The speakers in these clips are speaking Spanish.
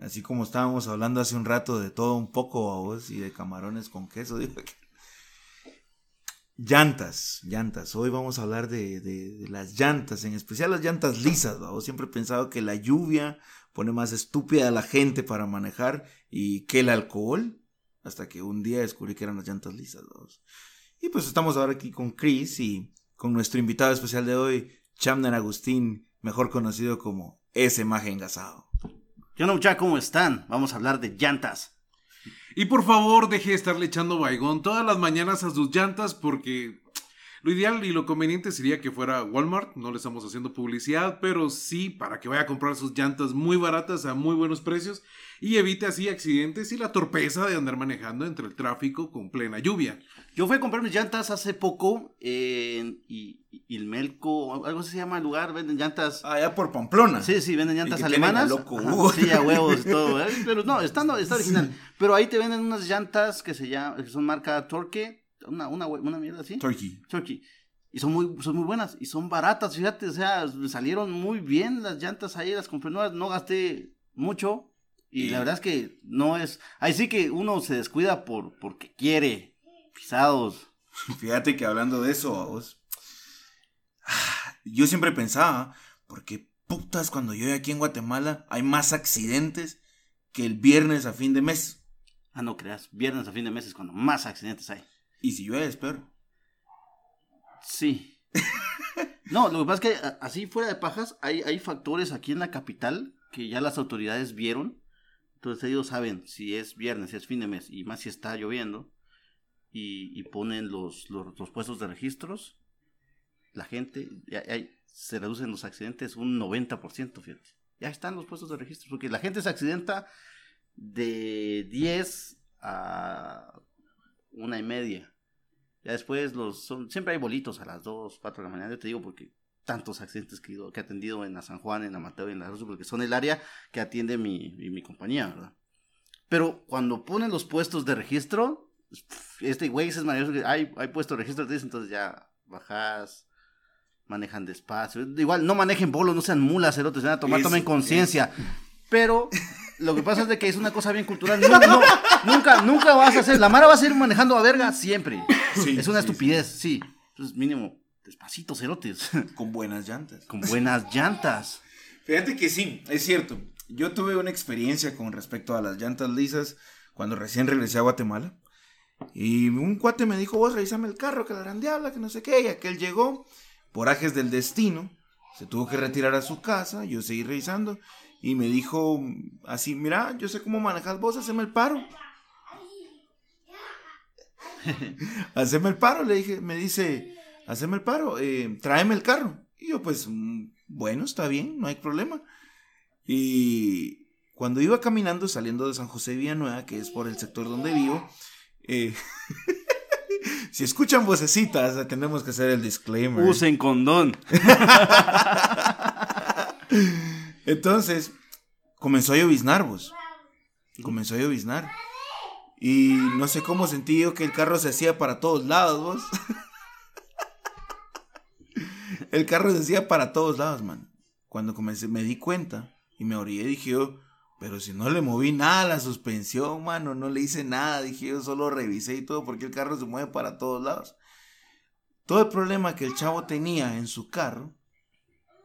Así como estábamos hablando hace un rato de todo un poco a vos y de camarones con queso, digo. Llantas, llantas. Hoy vamos a hablar de, de, las llantas, en especial las llantas lisas. Siempre he pensado que la lluvia pone más estúpida a la gente para manejar y que el alcohol, hasta que un día descubrí que eran las llantas lisas. Y pues estamos ahora aquí con Chris y con nuestro invitado especial de hoy, Chamner Agustín, mejor conocido como ese maje engasado. Yo no, muchachos, ¿cómo están? Vamos a hablar de llantas. Y por favor, deje de estarle echando baigón todas las mañanas a sus llantas porque lo ideal y lo conveniente sería que fuera Walmart, no le estamos haciendo publicidad, pero sí para que vaya a comprar sus llantas muy baratas a muy buenos precios y evite así accidentes y la torpeza de andar manejando entre el tráfico con plena lluvia. Yo fui a comprar mis llantas hace poco en Ilmelco, algo se llama el lugar, venden llantas. Allá por Pamplona. Sí, sí, venden llantas alemanas. Loco, sí, a huevos y todo. ¿eh? Pero no, está, está original. Pero ahí te venden unas llantas que se llaman, que son marca Torque una, una, una mierda así. Turkey. Turkey. Y son muy, son muy buenas y son baratas, fíjate, o sea, salieron muy bien las llantas ahí, las compré nuevas, no gasté mucho y, la verdad es que no es, ahí sí que uno se descuida por, porque quiere, pisados. Fíjate que hablando de eso, vos, yo siempre pensaba, porque putas cuando yo aquí en Guatemala hay más accidentes que el viernes a fin de mes. Ah, no creas, viernes a fin de mes es cuando más accidentes hay. Y si llueve, espero. Sí. no, lo que pasa es que así fuera de pajas, hay, hay factores aquí en la capital que ya las autoridades vieron. Entonces ellos saben si es viernes, si es fin de mes y más si está lloviendo. Y, ponen los, los, puestos de registros. La gente, ya, se reducen los accidentes un 90%, fíjate. Ya están los puestos de registro, porque la gente se accidenta de 10 a una y media. Ya después los son, siempre hay bolitos a las 2, 4 de la mañana, yo te digo porque tantos accidentes que, que he atendido en la San Juan, en la Mateo y en la Rosa, porque son el área que atiende mi, mi, compañía, ¿verdad? Pero cuando ponen los puestos de registro, este güey es maravilloso, hay, hay puestos de registro, entonces ya bajas, manejan despacio. Igual, no manejen bolos, no sean mulas, cerotes, van a tomar, tomen conciencia. Pero lo que pasa es de que es una cosa bien cultural. nunca, nunca vas a hacer. La Mara va a seguir manejando a verga siempre. es una estupidez, sí. Entonces, mínimo, despacito, cerotes. Con buenas llantas. Con buenas llantas. Fíjate que sí, es cierto. Yo tuve una experiencia con respecto a las llantas lisas cuando recién regresé a Guatemala. Y un cuate me dijo, vos revísame el carro, que la gran diabla, que no sé qué. Y aquel llegó, por ajes del destino, se tuvo que retirar a su casa, yo seguí revisando y me dijo así, mira, yo sé cómo manejas vos, haceme el paro. haceme el paro, le dije, me dice, haceme el paro, eh, tráeme el carro. Y yo pues, mm, bueno, está bien, no hay problema. Y cuando iba caminando, saliendo de San José Villanueva, que es por el sector donde vivo, eh, si escuchan vocecitas, tenemos que hacer el disclaimer. Usen condón. Entonces, comenzó a lloviznar, vos. Comenzó a lloviznar. Y no sé cómo sentí yo que el carro se hacía para todos lados, vos. el carro se hacía para todos lados, man. Cuando comencé, me di cuenta y me orillé, dije yo, pero si no le moví nada a la suspensión, mano, no le hice nada, dije yo, solo revisé y todo, porque el carro se mueve para todos lados. Todo el problema que el chavo tenía en su carro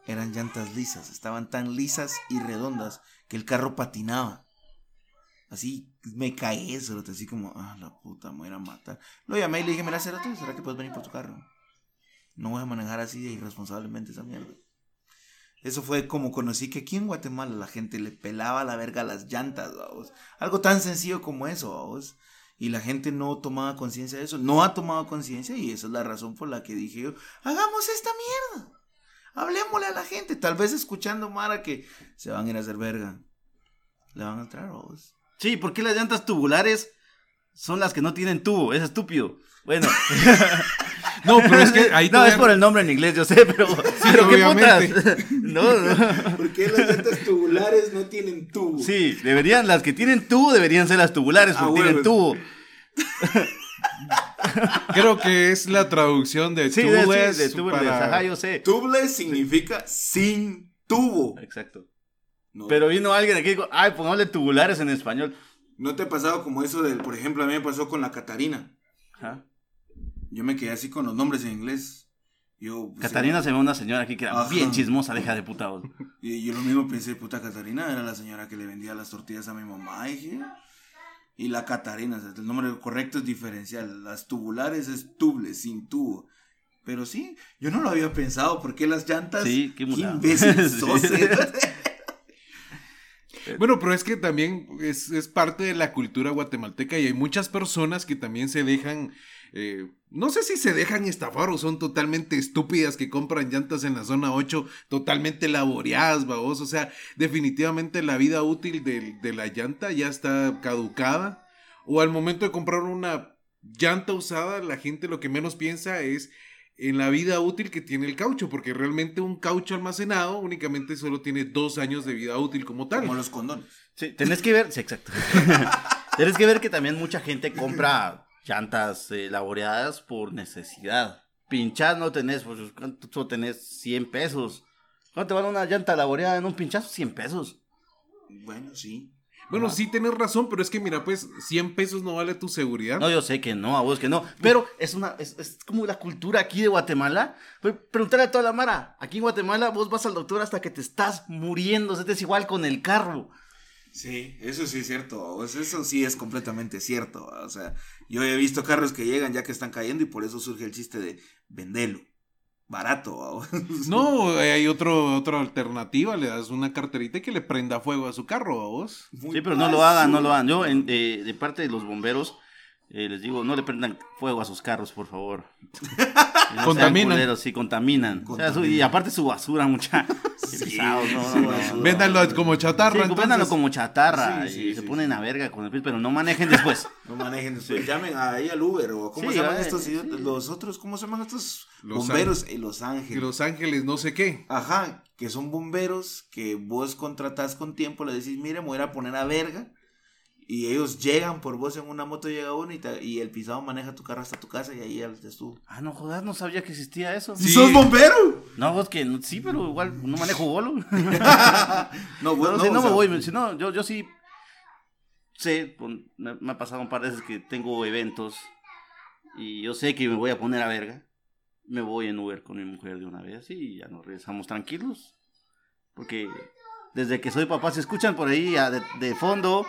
eran llantas lisas, estaban tan lisas y redondas que el carro patinaba. Así me caí así como, ah, la puta, me voy a matar. Lo llamé y le dije, mira, ¿será, tú? ¿será que puedes venir por tu carro? No voy a manejar así irresponsablemente esa mierda. Eso fue como conocí que aquí en Guatemala la gente le pelaba la verga las llantas, vamos. Algo tan sencillo como eso, vamos. Y la gente no tomaba conciencia de eso. No ha tomado conciencia y esa es la razón por la que dije yo, hagamos esta mierda. Hablemosle a la gente. Tal vez escuchando Mara que se van a ir a hacer verga. Le van a entrar vos. Sí, porque las llantas tubulares son las que no tienen tubo. Es estúpido. Bueno. no, pero es que ahí No, es por el nombre en inglés, yo sé, pero. Sí, pero qué putas. no, no. Porque las llantas tubulares no tienen tubo. Sí, deberían, las que tienen tubo deberían ser las tubulares, porque ah, tienen tubo. Creo que es la traducción de sí, tubeless. De, de tubeless, ajá, yo sé. Tubeless significa sin tubo. Exacto. No, Pero vino alguien aquí y dijo, ay, pongámosle tubulares en español. ¿No te ha pasado como eso del, por ejemplo, a mí me pasó con la Catarina? Ajá. Yo me quedé así con los nombres en inglés. Yo, pues, Catarina se ve una señora aquí que era Ajá. bien chismosa, deja de puta voz. Y yo lo mismo pensé, puta Catarina era la señora que le vendía las tortillas a mi mamá, dije. Y la Catarina, o sea, el nombre correcto es diferencial. Las tubulares es tuble, sin tubo. Pero sí, yo no lo había pensado, porque las llantas. Sí, qué mulado. imbécil sos, eh. Bueno, pero es que también es, es parte de la cultura guatemalteca y hay muchas personas que también se dejan, eh, no sé si se dejan estafar o son totalmente estúpidas que compran llantas en la zona 8 totalmente laboreadas, babos. O sea, definitivamente la vida útil del- de, la llanta ya está caducada. O al momento de comprar una llanta usada, la gente lo que menos piensa es en la vida útil que tiene el caucho, porque realmente un caucho almacenado únicamente solo tiene dos años de vida útil como tal. Como los condones. Sí, tenés que ver, sí, exacto. tenés que ver que también mucha gente compra llantas eh, laboreadas por necesidad. Pinchaz no tenés, pues ¿cuánto solo tenés? 100 pesos. ¿Cuánto vale una llanta laboreada en un pinchazo? 100 pesos. Bueno, sí. Bueno, Ajá. sí tienes razón, pero es que mira, pues 100 pesos no vale tu seguridad. No, yo sé que no, a vos que no. Pero es una, es, es como la cultura aquí de Guatemala. Pre- Preguntarle a toda la Mara. Aquí en Guatemala vos vas al doctor hasta que te estás muriendo. O sea, es igual con el carro. Sí, eso sí es cierto. o sea, Eso sí es completamente cierto. O sea, yo he visto carros que llegan ya que están cayendo y por eso surge el chiste de vendelo. Barato. ¿va? No, hay otro, otra alternativa, le das una carterita y que le prenda fuego a su carro, a vos. Muy Sí, pero no lo hagan, no lo hagan. Yo, en- eh, de parte de los bomberos, eh, les digo, no le prendan fuego a sus carros, por favor. No Contaminan. culeros, sí, contaminan. O sea, su- y aparte su basura, mucha. Sí, no. Véndanlo como chatarra. Sí, entonces. véndanlo como chatarra Sí, y sí, se sí, ponen a verga con el pis, pero no manejen después. No manejen después. Llamen ahí al Uber o ¿cómo Sí, se llaman eh, estos? Los otros, ¿cómo se llaman estos? Los bomberos en Los Ángeles. Los Ángeles, no sé qué. Ajá, que son bomberos que vos contratás con tiempo, le decís, mire, me voy a ir a poner a verga. Y ellos llegan por vos en una moto, llega uno y, te- y el pisado maneja tu carro hasta tu casa y ahí ya estuvo. Ah, no jodas, no sabía que existía eso. Sí. sos bombero? No, vos que no- sí, pero igual no manejo bolo. no, Bueno, bueno, si no me sea, voy, si no, yo, yo sí sé, me, me ha pasado un par de veces que tengo eventos y yo sé que me voy a poner a verga. Me voy en Uber con mi mujer de una vez y ya nos regresamos tranquilos. Porque desde que soy papá, se escuchan por ahí de, de fondo.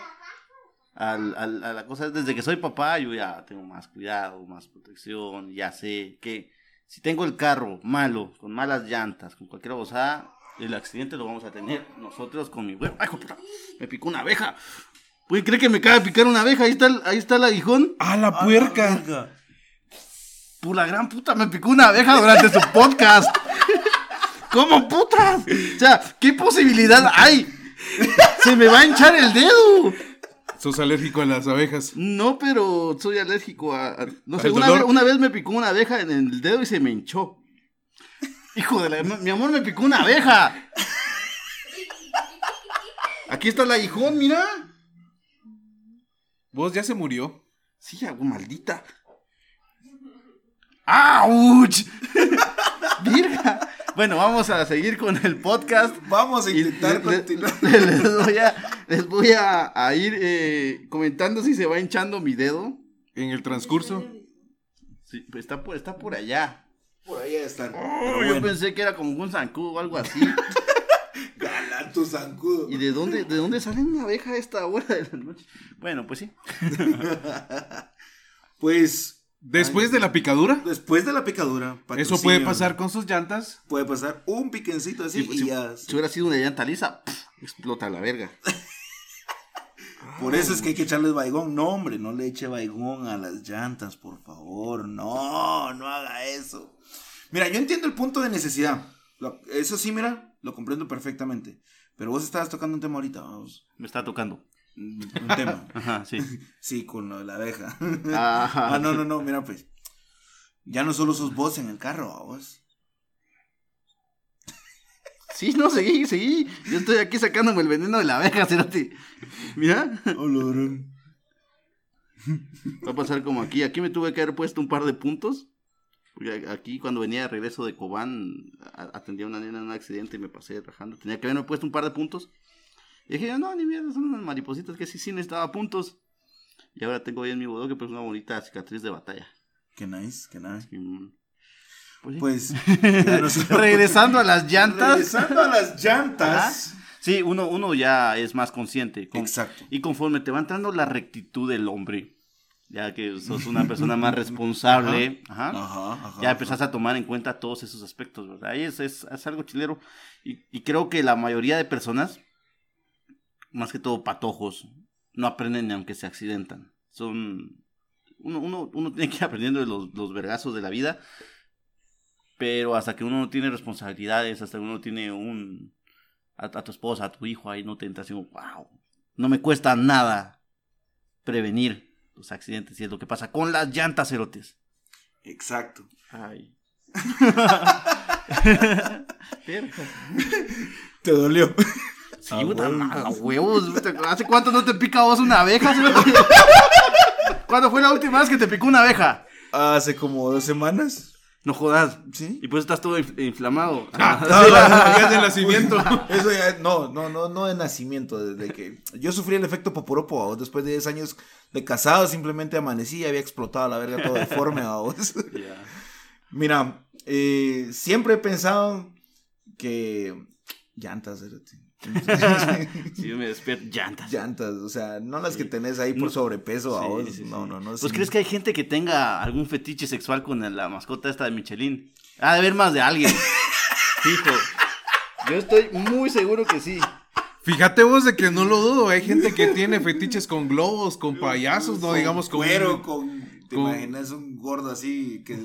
Al- al- a la cosa, desde que soy papá, yo ya tengo más cuidado, más protección. Ya sé que si tengo el carro malo, con malas llantas, con cualquier cosa, el accidente lo vamos a tener nosotros con mi huevo. ¡Ay, puta! Me picó una abeja. ¿Puede creer que me acaba de picar una abeja? Ahí está el, ahí está el aguijón. ¡Ah, la a la puerca! Por la gran puta, me picó una abeja durante su podcast. ¿Cómo putas? O sea, ¿qué posibilidad hay? Se me va a hinchar el dedo. Sos alérgico a las abejas. No, pero soy alérgico a. a- no sé, una vez me picó una abeja en el dedo y se me hinchó. Hijo de la. Mi amor, me picó una abeja. Aquí está el aguijón, mira. Vos ya se murió. Sí, hago maldita. ¡Auch! Virga. Bueno, vamos a seguir con el podcast. Vamos a intentar le- le- continuar. les voy a, les voy a, a ir eh, comentando si se va hinchando mi dedo. En el transcurso. Sí, pues está por, está por allá. Por ahí a estar. Oh, Pero yo bueno, pensé que era como un zancudo o algo así. galán tu zancudo. ¿Y de dónde, de dónde sale una abeja a esta hora de la noche? Bueno, pues sí. Pues Después de la picadura, después de la picadura, eso puede pasar con sus llantas. Puede pasar un piquencito así Sí, pues, y si, ya. si hubiera sido una llanta lisa, pff, explota la verga. Por eso es que hay que echarles baigón. No, hombre, no le eche baigón a las llantas, por favor. No, no haga eso. Mira, yo entiendo el punto de necesidad. Lo- eso sí, mira, lo comprendo perfectamente. Pero vos estabas tocando un tema ahorita, vamos. Me está tocando. Un tema. Ajá, sí. Sí, con lo de la abeja. Ajá. Ah, no, no, no, mira, pues. Ya no solo sos vos en el carro, vos. Sí, no, seguí, seguí. Yo estoy aquí sacándome el veneno de la abeja, Cerati. Mira, va a pasar como aquí. Aquí me tuve que haber puesto un par de puntos. Porque aquí cuando venía de regreso de Cobán, atendía a una nena en un accidente y me pasé rajando. Tenía que haberme puesto un par de puntos. Y dije, no, ni mierda, son unas maripositas que sí, sí necesitaba puntos. Y ahora tengo ahí en mi bodoque pues una bonita cicatriz de batalla. Qué nice, qué nice. Y, pues. Pues, nos- regresando a las llantas. Regresando a las llantas. Sí, uno, uno ya es más consciente. con- Exacto. Y conforme te va entrando la rectitud del hombre, ya que sos una persona más responsable, ajá, Ajá, ajá. ya empezás a tomar en cuenta todos esos aspectos, ¿verdad? Ahí es, es, es algo chilero. Y, y creo que la mayoría de personas, más que todo patojos, no aprenden ni aunque se accidentan. Son. Uno, uno, uno tiene que ir aprendiendo de los, los vergazos de la vida. Pero hasta que uno no tiene responsabilidades, hasta que uno tiene un. A, a tu esposa, a tu hijo, ahí no te entras y, wow. No me cuesta nada prevenir los accidentes. Y es lo que pasa con las llantas, cerotes. Exacto. Ay. Te dolió. Sí, A puta huevos. mala, huevos. ¿Hace cuánto no te pica a vos una abeja? ¿Cuándo fue la última vez que te picó una abeja? Hace como dos semanas. No jodas. ¿Sí? Y pues estás todo inf- inflamado. Ah, sí, días de nacimiento. Eso ya, no, no, no, no de nacimiento, desde que yo sufrí el efecto poporopo, después de 10 años de casado, simplemente amanecí y había explotado la verga todo deforme, ¿a vos? Ya. Mira, eh, siempre he pensado que llantas, cerote. Sí, me despierto. Llantas. llantas, o sea, no las que tenés ahí por No. sobrepeso, ¿a Sí, vos? sí, sí. no, no, no. Pues sí. crees que hay gente que tenga algún fetiche sexual con la mascota esta de Michelin. Ha de haber más de alguien. Fijo. Yo estoy muy seguro que sí. Fíjate vos de que no lo dudo. Hay gente que tiene fetiches con globos, con payasos, no Con digamos con. cuero, con. ¿Te con- imaginas un gordo así que.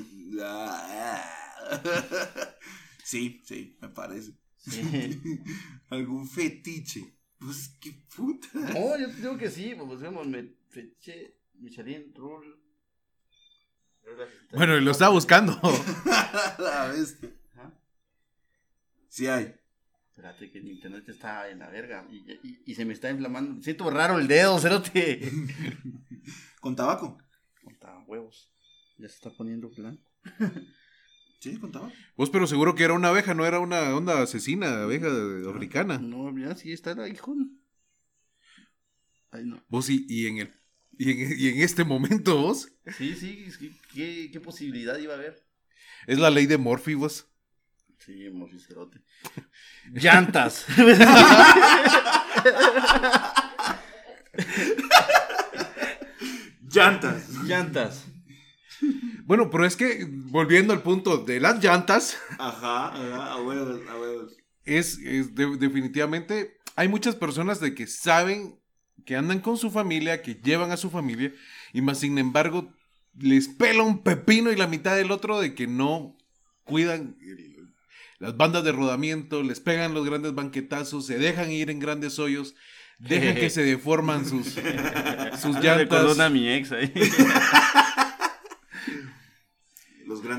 Sí, sí, me parece. Sí. Algún fetiche. Pues qué puta. No, yo te digo que sí. Pues vemos me- fetiche Michelin Rule. Bueno, y lo está buscando. La bestia. Sí hay. Espérate que el internet está en la verga y, y- y se me está inflamando. Siento raro el dedo, cerote. ¿Con tabaco? Puta, huevos. Ya se está poniendo blanco. Sí, con tabaco. Vos, pero seguro que era una abeja, no era una onda asesina, abeja africana. No, mira, sí está el aguijón. Ay, no. Vos y, y en el. Y en, y en este momento, vos, Sí, sí, es que- ¿qué, qué posibilidad iba a haber? es la ley de Morphy, vos. Sí, morricerote. Llantas. Llantas. Llantas. Bueno, pero es que, volviendo al punto de las llantas, Ajá, ajá, a huevos, a huevos. es, es de- definitivamente, hay muchas personas de que saben que andan con su familia, que llevan a su familia, y más sin embargo, les pela un pepino y la mitad del otro de que no cuidan el- las bandas de rodamiento, les pegan los grandes banquetazos, se dejan ir en grandes hoyos, dejan que se deforman sus, llantas. una a mi ex ahí.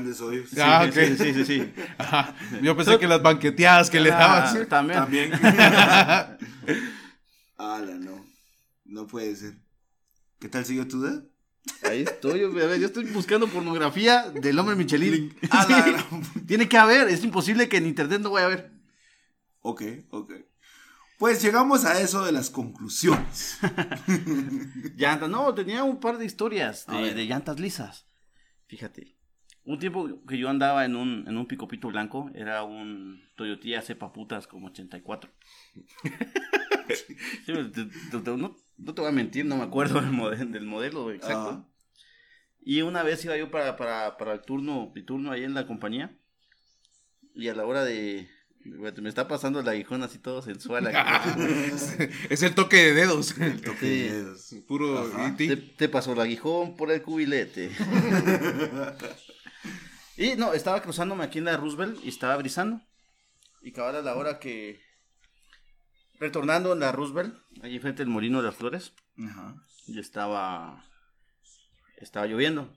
Grandes hoyos. Ah, sí, ok. sí, sí, sí. Ajá. Yo pensé que las banqueteadas que le Ah, dabas. también. También. Ala, no. No puede ser. ¿Qué tal siguió tu dedo? Ahí estoy, yo, a ver, yo estoy buscando pornografía del hombre Michelin. Ala, Tiene que haber, es imposible que en internet no vaya a haber. Ok, ok. Pues llegamos a eso de las conclusiones. Llantas, no, tenía un par de historias ver. de llantas lisas. Fíjate, un tiempo que yo andaba en un, en un picopito blanco, era un Toyota cepa putas como 84. Sí, te- te- te- no, no te voy a mentir, no me acuerdo del modelo, del modelo exacto. Ajá. Y una vez iba yo para, para, para el turno, mi turno ahí en la compañía. Y a la hora de. Me está pasando el aguijón así todo sensual. aquí. es el toque de dedos. Toque Sí. de dedos. Puro. E.T. Te, te pasó el aguijón por el cubilete. y no, estaba cruzándome aquí en la Roosevelt y estaba brisando. Y cabal a la hora que. Retornando en la Roosevelt, allí frente al molino de las flores, Ajá. y estaba. Estaba lloviendo.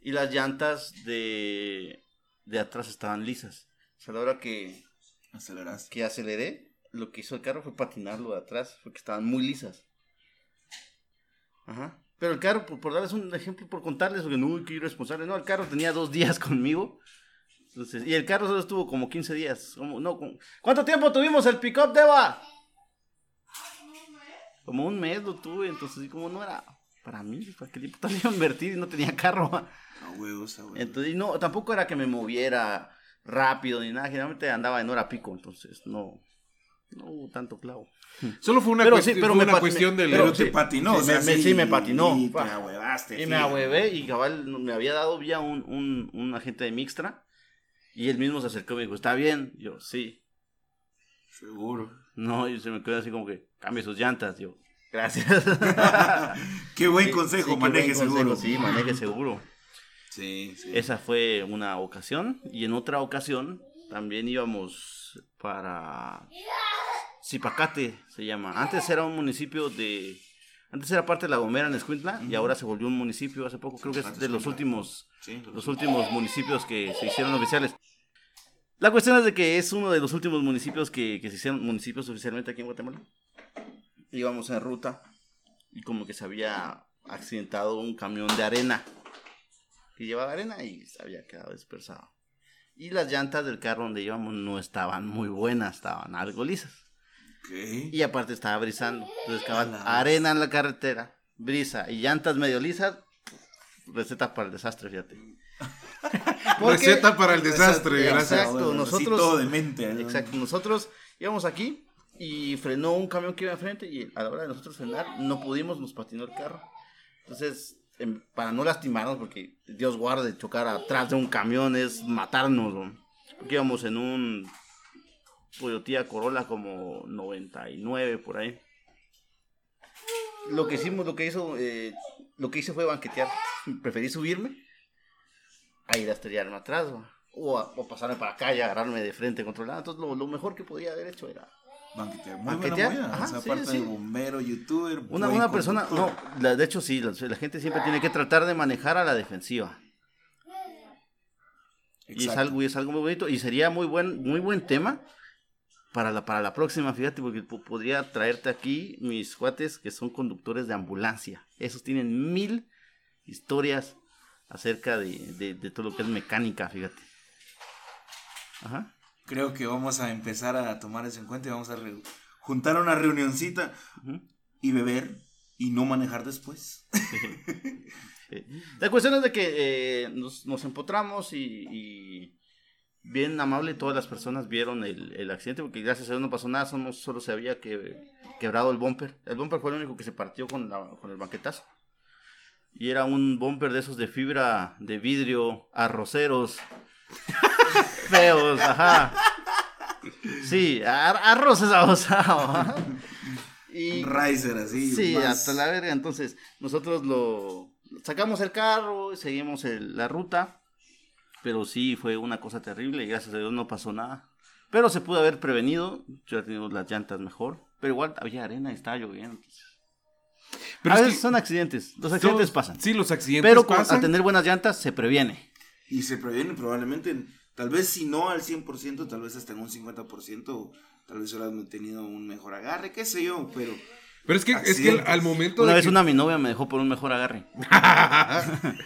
Y las llantas de. de atrás estaban lisas. O sea, a la hora que, Aceleraste. que aceleré, lo que hizo el carro fue patinarlo de atrás, porque estaban muy lisas. Ajá. Pero el carro, por, por darles un ejemplo, por contarles, porque no, qué irresponsable, no, el carro tenía dos días conmigo. Entonces, y el carro solo estuvo como 15 días. como- no, como- ¿Cuánto tiempo tuvimos el pick-up, Deva? Como un mes lo tuve, entonces como no era para mí, ¿para qué tiempo iba a invertir y no tenía carro? A huevos, a huevos. Entonces, y no, tampoco era que me moviera rápido ni nada, generalmente andaba en hora pico, entonces no, no hubo tanto clavo. Solo fue una, Pero cuestión, sí, pero fue me una cuestión del... Pero sí, te patinó, sí, o sea, me- sí, me patinó, Y te ahuevaste. Y me ahuevé y cabal me había dado vía un, un, un agente de Mixtra y él mismo se acercó y me dijo, ¿está bien? Yo, sí. Seguro. No, y se me quedó así como que, cambie sus llantas. Yo, gracias. Qué buen consejo, maneje buen consejo, seguro. Sí, maneje seguro. Sí, sí. Esa fue una ocasión. Y en otra ocasión también íbamos para Zipacate, se llama. Antes era un municipio de... Antes era parte de La Gomera en Escuintla y ahora se volvió un municipio hace poco. Creo que es de los últimos, Sí, los últimos municipios que se hicieron oficiales. La cuestión es de que es uno de los últimos municipios que, que se hicieron municipios oficialmente aquí en Guatemala. Íbamos en ruta y como que se había accidentado un camión de arena que llevaba arena y se había quedado dispersado. Y las llantas del carro donde íbamos no estaban muy buenas, estaban algo lisas. Y aparte estaba brisando. Entonces, cabal, arena en la carretera, brisa y llantas medio lisas. Receta para el desastre, fíjate. Porque- Receta para el desastre, Exacto, gracias. Exacto, Así nosotros- todo de mente. ¿no? Exacto, nosotros íbamos aquí y frenó un camión que iba enfrente y a la hora de nosotros frenar no pudimos, nos patinó el carro. Entonces, em, para no lastimarnos, porque Dios guarde, chocar atrás de un camión es matarnos, ¿no? porque íbamos en un Toyota Corolla como 99 por ahí. Lo que hicimos, lo que hizo, eh, lo que hice fue banquetear. Preferí subirme a ir a estrellarme atrás, o, a- o pasarme para acá y agarrarme de frente controlado. Entonces, lo, lo mejor que podía haber hecho era Banquetear. Muy Banquetear, buena movida. ajá, o sea, sí, aparte sí. de bombero, youtuber. Una, una persona, no, la- de hecho sí, la, la gente siempre tiene que tratar de manejar a la defensiva. Y es Exacto. algo, y es algo muy bonito. Y sería muy buen, muy buen tema para la, para la próxima, fíjate, porque po- podría traerte aquí mis cuates que son conductores de ambulancia. Esos tienen mil historias acerca de, de, de todo lo que es mecánica, fíjate. Ajá. Creo que vamos a empezar a tomar eso en cuenta y vamos a juntar una reunioncita Ujú. y beber y no manejar después. La cuestión es de que eh, nos, nos empotramos y, y bien amable todas las personas vieron el, el accidente porque gracias a Dios no pasó nada, solo, solo se había que, quebrado el bumper. El bumper fue el único que se partió con, la- con el banquetazo. Y era un bumper de esos de fibra, de vidrio, arroceros, feos, ajá. Sí, ar- arroz es abusado. ajá. Y, Riser así. Sí, más- hasta la verga. Entonces, nosotros lo sacamos el carro, seguimos el- la ruta. Pero sí, fue una cosa terrible y gracias a Dios no pasó nada. Pero se pudo haber prevenido. Ya teníamos las llantas mejor. Pero igual había arena y estaba lloviendo. Pero a es veces son accidentes. Los accidentes todos- pasan. Sí, los accidentes Pero pasan. al tener buenas llantas se previene. Y se previene probablemente, tal vez si no al 100%, tal vez hasta en un 50%, tal vez hubieras tenido un mejor agarre, qué sé yo, pero Pero es que, es que al momento Una de vez que- una mi novia me dejó por un mejor agarre.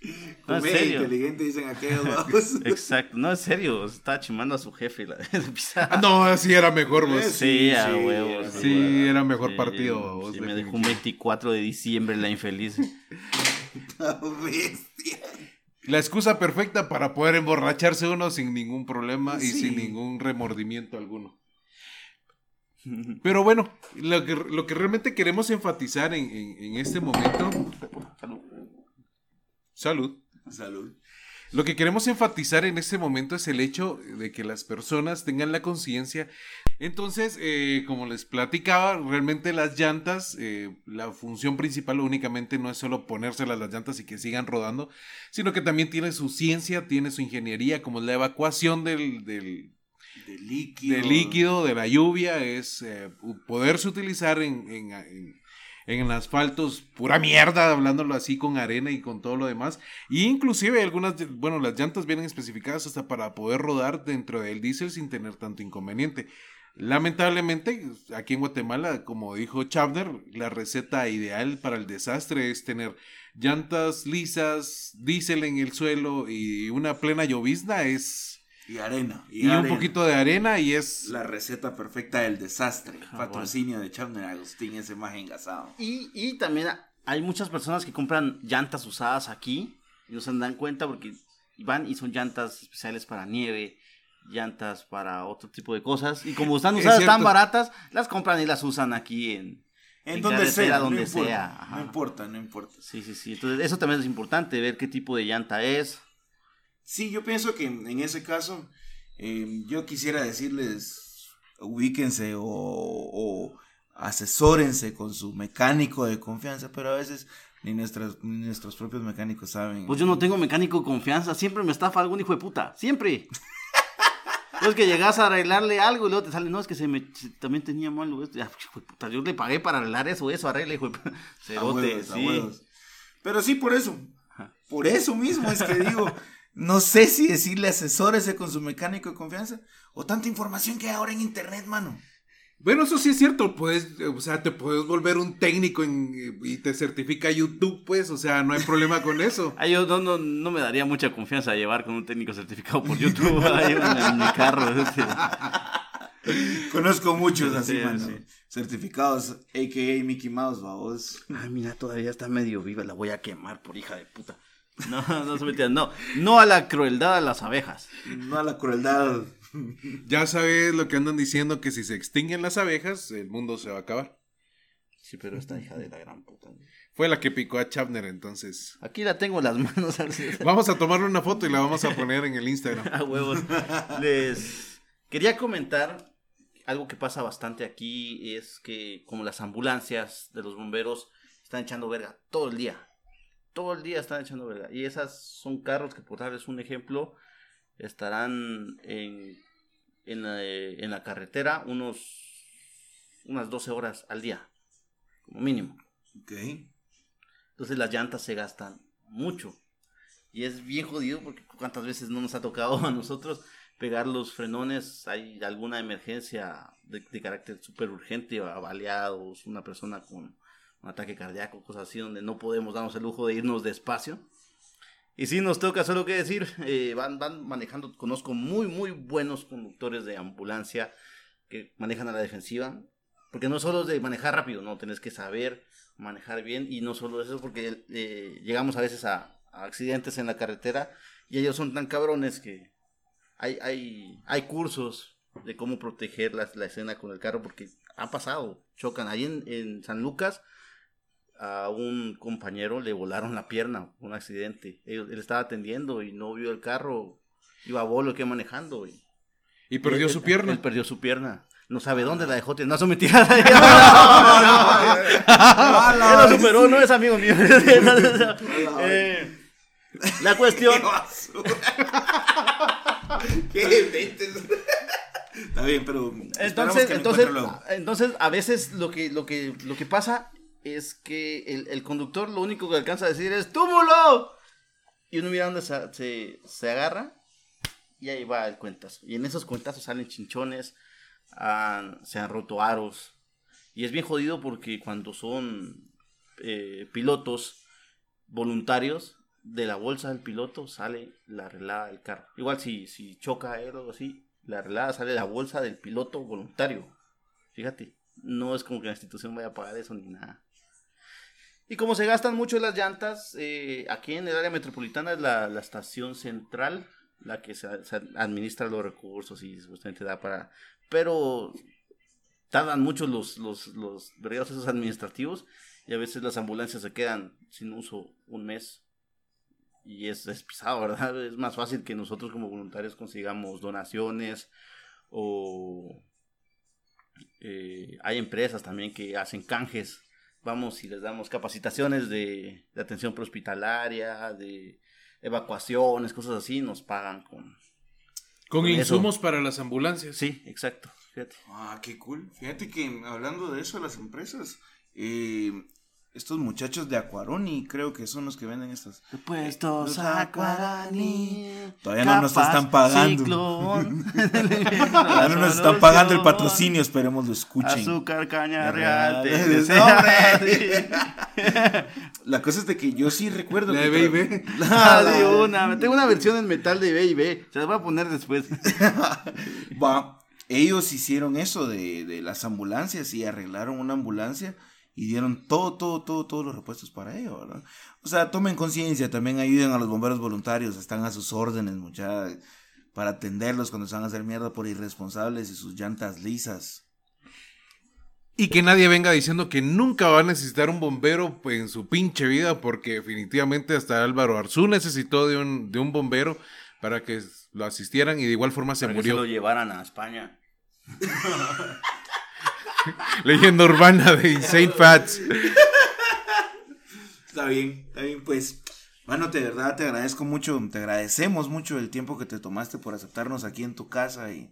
No, en comedia serio. inteligente dicen aquellos vamos. Exacto. No, en serio. Estaba chimando a su jefe. La, Ah, no, sí era mejor, vos. Eh, Sí, a sí, huevos. sí, Sí, era mejor Sí, partido. vos, sí, me dejó un definitivamente. 24 de diciembre la infeliz. Bestia. La excusa perfecta para poder emborracharse uno sin ningún problema y sin ningún remordimiento alguno. Pero bueno, lo que, lo que realmente queremos enfatizar en, en- en este momento. Salud. Salud. Lo que queremos enfatizar en este momento es el hecho de que las personas tengan la conciencia. Entonces, eh, como les platicaba, realmente las llantas, eh, la función principal únicamente no es solo ponérselas las llantas y que sigan rodando, sino que también tiene su ciencia, tiene su ingeniería, como la evacuación del, del, De líquido. del líquido, de la lluvia, es eh, poderse utilizar en, en, en- en asfaltos pura mierda, hablándolo así con arena y con todo lo demás. Y inclusive algunas, bueno, las llantas vienen especificadas hasta para poder rodar dentro del diésel sin tener tanto inconveniente. Lamentablemente, aquí en Guatemala, como dijo Chavner, la receta ideal para el desastre es tener llantas lisas, diésel en el suelo y una plena llovizna es Y arena. Y, un arena. poquito de arena y es... La receta perfecta del desastre. Ah, Patrocinio de Chavner Agustín, ese más engasado. Y, y también hay muchas personas que compran llantas usadas aquí y no se dan cuenta porque van y son llantas especiales para nieve, llantas para otro tipo de cosas. Y como están Es usadas tan cierto. baratas, las compran y las usan aquí en... En En donde sea, donde no sea. No importa, no importa. Sí, sí, sí. Entonces eso también es importante, ver qué tipo de llanta es. Sí, yo pienso que en ese caso, eh, yo quisiera decirles, ubíquense o, o asesórense con su mecánico de confianza, pero a veces ni, nuestras, ni nuestros propios mecánicos saben. Pues yo no tengo mecánico de confianza, siempre me estafa algún hijo de puta, siempre. Es que llegas a arreglarle algo y luego te sale, no, es que se me también tenía mal esto. De puta, yo le pagué para arreglar eso, eso, arregle, hijo de Cerote, huevos, a sí. huevos. Pero sí, por eso. Por eso mismo es que digo, no sé si decirle asesórese con su mecánico de confianza o tanta información que hay ahora en internet, mano. Bueno, eso sí es cierto, puedes, o sea, te puedes volver un técnico en- y te certifica YouTube, pues, o sea, no hay problema con eso. Ay, yo no, no, no me daría mucha confianza llevar con un técnico certificado por YouTube ahí en, en mi carro. este. Conozco muchos así, Sí, mano. sí. Certificados, a.k.a. Mickey Mouse, vamos. Ay, mira, todavía está medio viva, la voy a quemar por hija de puta. No, no se metían, no, no a la crueldad de las abejas. No a la crueldad. Ya sabes lo que andan diciendo, que si se extinguen las abejas, el mundo se va a acabar. Sí, pero esta hija de la gran puta. Fue la que picó a Chapner, entonces. Aquí la tengo en las manos. Vamos a tomarle una foto y la vamos a poner en el Instagram. A huevos. Les quería comentar algo que pasa bastante aquí es que como las ambulancias de los bomberos están echando verga todo el día. Todo el día están echando verga. Y esas son carros que por darles un ejemplo estarán en, en, la, en la carretera unos unas 12 horas al día, como mínimo. Ok. Entonces las llantas se gastan mucho. Y es bien jodido porque cuántas veces no nos ha tocado a nosotros pegar los frenones. Hay alguna emergencia de, de carácter súper urgente, baleados, una persona con un ataque cardíaco, cosas así, donde no podemos darnos el lujo de irnos despacio. Y sí, nos toca solo que decir, eh, van, van manejando, conozco muy, muy buenos conductores de ambulancia que manejan a la defensiva, porque no solo es de manejar rápido, no, tenés que saber manejar bien y no solo eso, porque eh, llegamos a veces a, accidentes en la carretera y ellos son tan cabrones que hay, hay, hay cursos de cómo proteger la, la escena con el carro, porque ha pasado, chocan ahí en, en San Lucas a un compañero le volaron la pierna, un accidente. Él, él estaba atendiendo y no vio el carro, iba a bolo que manejando. Y, Y perdió él- su él- pierna. Él perdió su pierna. No sabe dónde la dejó. No, su mentira. Él lo superó, no es amigo mío. Eh, la cuestión. ¡Qué. Está bien, pero. Entonces, entonces, entonces, a veces lo que, lo que, lo que pasa es que el, el conductor lo único que alcanza a decir es ¡Túmulo! Y uno mira dónde se, se, agarra y ahí va el cuentazo. Y en esos cuentazos salen chinchones, se han roto aros. Y es bien jodido porque cuando son eh, pilotos voluntarios, de la bolsa del piloto sale la arreglada del carro. Igual si, si choca él o algo así, la arreglada sale de la bolsa del piloto voluntario. Fíjate, no es como que la institución vaya a pagar eso ni nada. Y como se gastan mucho las llantas, eh, aquí en el área metropolitana es la, la estación central la que se, administra los recursos y supuestamente da para... Pero tardan mucho los, los, los esos administrativos y a veces las ambulancias se quedan sin uso un mes. Y es, es pisado, ¿verdad? Es más fácil que nosotros como voluntarios consigamos donaciones o eh, hay empresas también que hacen canjes. Vamos y les damos capacitaciones de, de atención prehospitalaria, de evacuaciones, cosas así, nos pagan con... Con Con eso. insumos para las ambulancias. Sí, exacto, fíjate. Ah, qué cool. Fíjate que hablando de eso, las empresas, eh, estos muchachos de Aquaroni, creo que son los que venden estas. Puestos Los a Aquarani. Guaraní, Todavía no nos están pagando. ciclón. Ahora no nos están pagando el patrocinio, esperemos lo escuchen. Azúcar, caña Real. La cosa es de que yo sí recuerdo La de tra- Baby. Ah, sí, una. Tengo una versión en metal de B&B. Se las voy a poner después. Va, ellos hicieron eso de, de las ambulancias y arreglaron una ambulancia y dieron todo, todo, todo, todos los repuestos para ello, ¿verdad? O sea, tomen conciencia, también ayuden a los bomberos voluntarios, están a sus órdenes, muchachos, para atenderlos cuando se van a hacer mierda por irresponsables y sus llantas lisas. Y que nadie venga diciendo que nunca va a necesitar un bombero pues, en su pinche vida, porque definitivamente hasta Álvaro Arzú necesitó de un, de un bombero para que lo asistieran y de igual forma se Para que se murió. lo llevaran a España. Leyenda urbana de Insane Fats. Está bien, está bien, pues. Mano, de verdad te agradezco mucho, te agradecemos mucho el tiempo que te tomaste por aceptarnos aquí en tu casa y,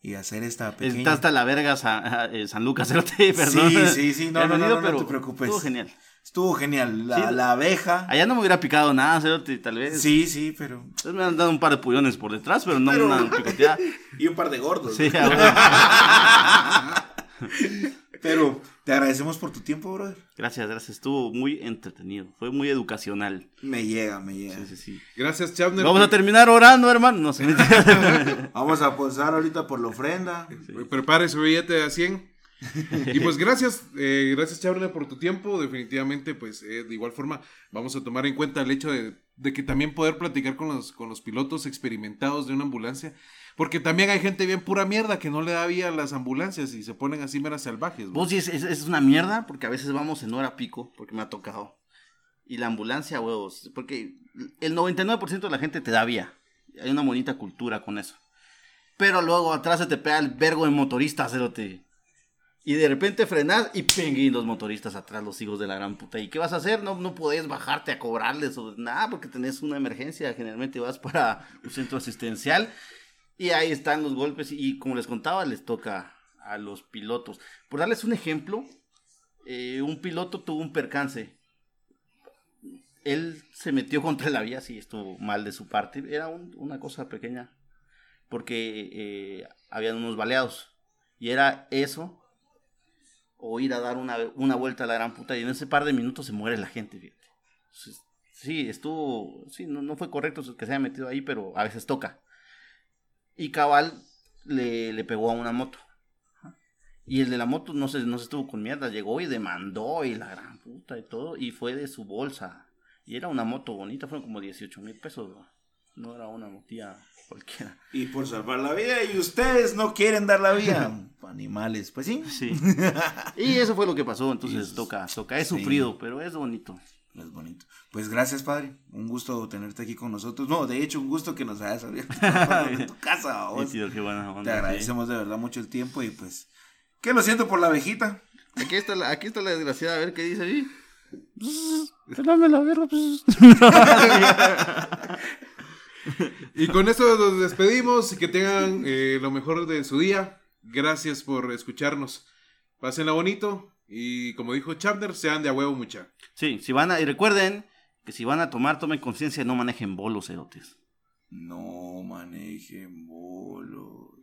y hacer esta pequeña... Está hasta la verga San, eh, San Lucas, perdón. Sí, sí, sí, no, no, han no, venido, no, no te pero preocupes. Estuvo genial. Estuvo genial, la, Sí. la abeja. Allá no me hubiera picado nada, Cerote, tal vez. Sí, sí, pero... Entonces me han dado un par de pullones por detrás, pero no Pero- una picoteada. Y un par de gordos. Sí, ¿no? a huevo. Pero te agradecemos por tu tiempo, brother. Gracias, gracias. Estuvo muy entretenido. Fue muy educacional. Me llega, me llega. Sí, sí, sí. Gracias, Chavner. Vamos a terminar orando, hermano. No se Vamos a posar ahorita por la ofrenda. Prepare su billete de a 100. y pues gracias, eh, gracias Chavner por tu tiempo. Definitivamente, pues eh, de igual forma vamos a tomar en cuenta el hecho de, de que también poder platicar con los, con los pilotos experimentados de una ambulancia. Porque también hay gente bien pura mierda que no le da vía a las ambulancias y se ponen así meras salvajes. Vos sí, es, es, es una mierda porque a veces vamos en hora pico, porque me ha tocado. Y la ambulancia, huevos, porque el 99% de la gente te da vía. Hay una bonita cultura con eso. Pero luego atrás se te pega el vergo de motoristas, cerote. Y de repente frenas y pinguen los motoristas atrás, los hijos de la gran puta. ¿Y qué vas a hacer? No, no podés bajarte a cobrarles o nada, porque tenés una emergencia. Generalmente vas para un centro asistencial y ahí están los golpes. Y como les contaba, les toca a los pilotos. Por darles un ejemplo, eh, un piloto tuvo un percance. Él se metió contra la vía, sí, estuvo mal de su parte. Era un- una cosa pequeña, porque eh, habían unos baleados. Y era eso, o ir a dar una, una vuelta a la gran puta. Y en ese par de minutos se muere la gente, fíjate. Sí, estuvo, sí, no, no fue correcto que se haya metido ahí, pero a veces toca. Y cabal le, le pegó a una moto. Y el de la moto no se, no se estuvo con mierda, llegó y demandó y la gran puta y todo, y fue de su bolsa. Y era una moto bonita, fueron como 18 mil pesos, ¿no? no era una motilla cualquiera. Y por salvar la vida, y ustedes no quieren dar la vida. Animales, pues sí. Sí. Y eso fue lo que pasó, entonces toca, toca. Es sí. sufrido, pero es bonito. Es bonito. Pues gracias, padre. Un gusto tenerte aquí con nosotros. No, de hecho, un gusto que nos hayas abierto de tu casa. Sí, vos. tío, qué buena onda, Te sí. agradecemos de verdad mucho el tiempo y pues. Que lo siento por la abejita. Aquí está la, aquí está la desgraciada, a ver qué dice ahí. Dame la verga, pues. Y con esto nos despedimos y que tengan eh, lo mejor de su día. Gracias por escucharnos. Pásenla bonito y como dijo Chandler, sean de a huevo mucha. Sí, si van a, y recuerden que si van a tomar, tomen conciencia, no manejen bolos, erotes. No manejen bolos.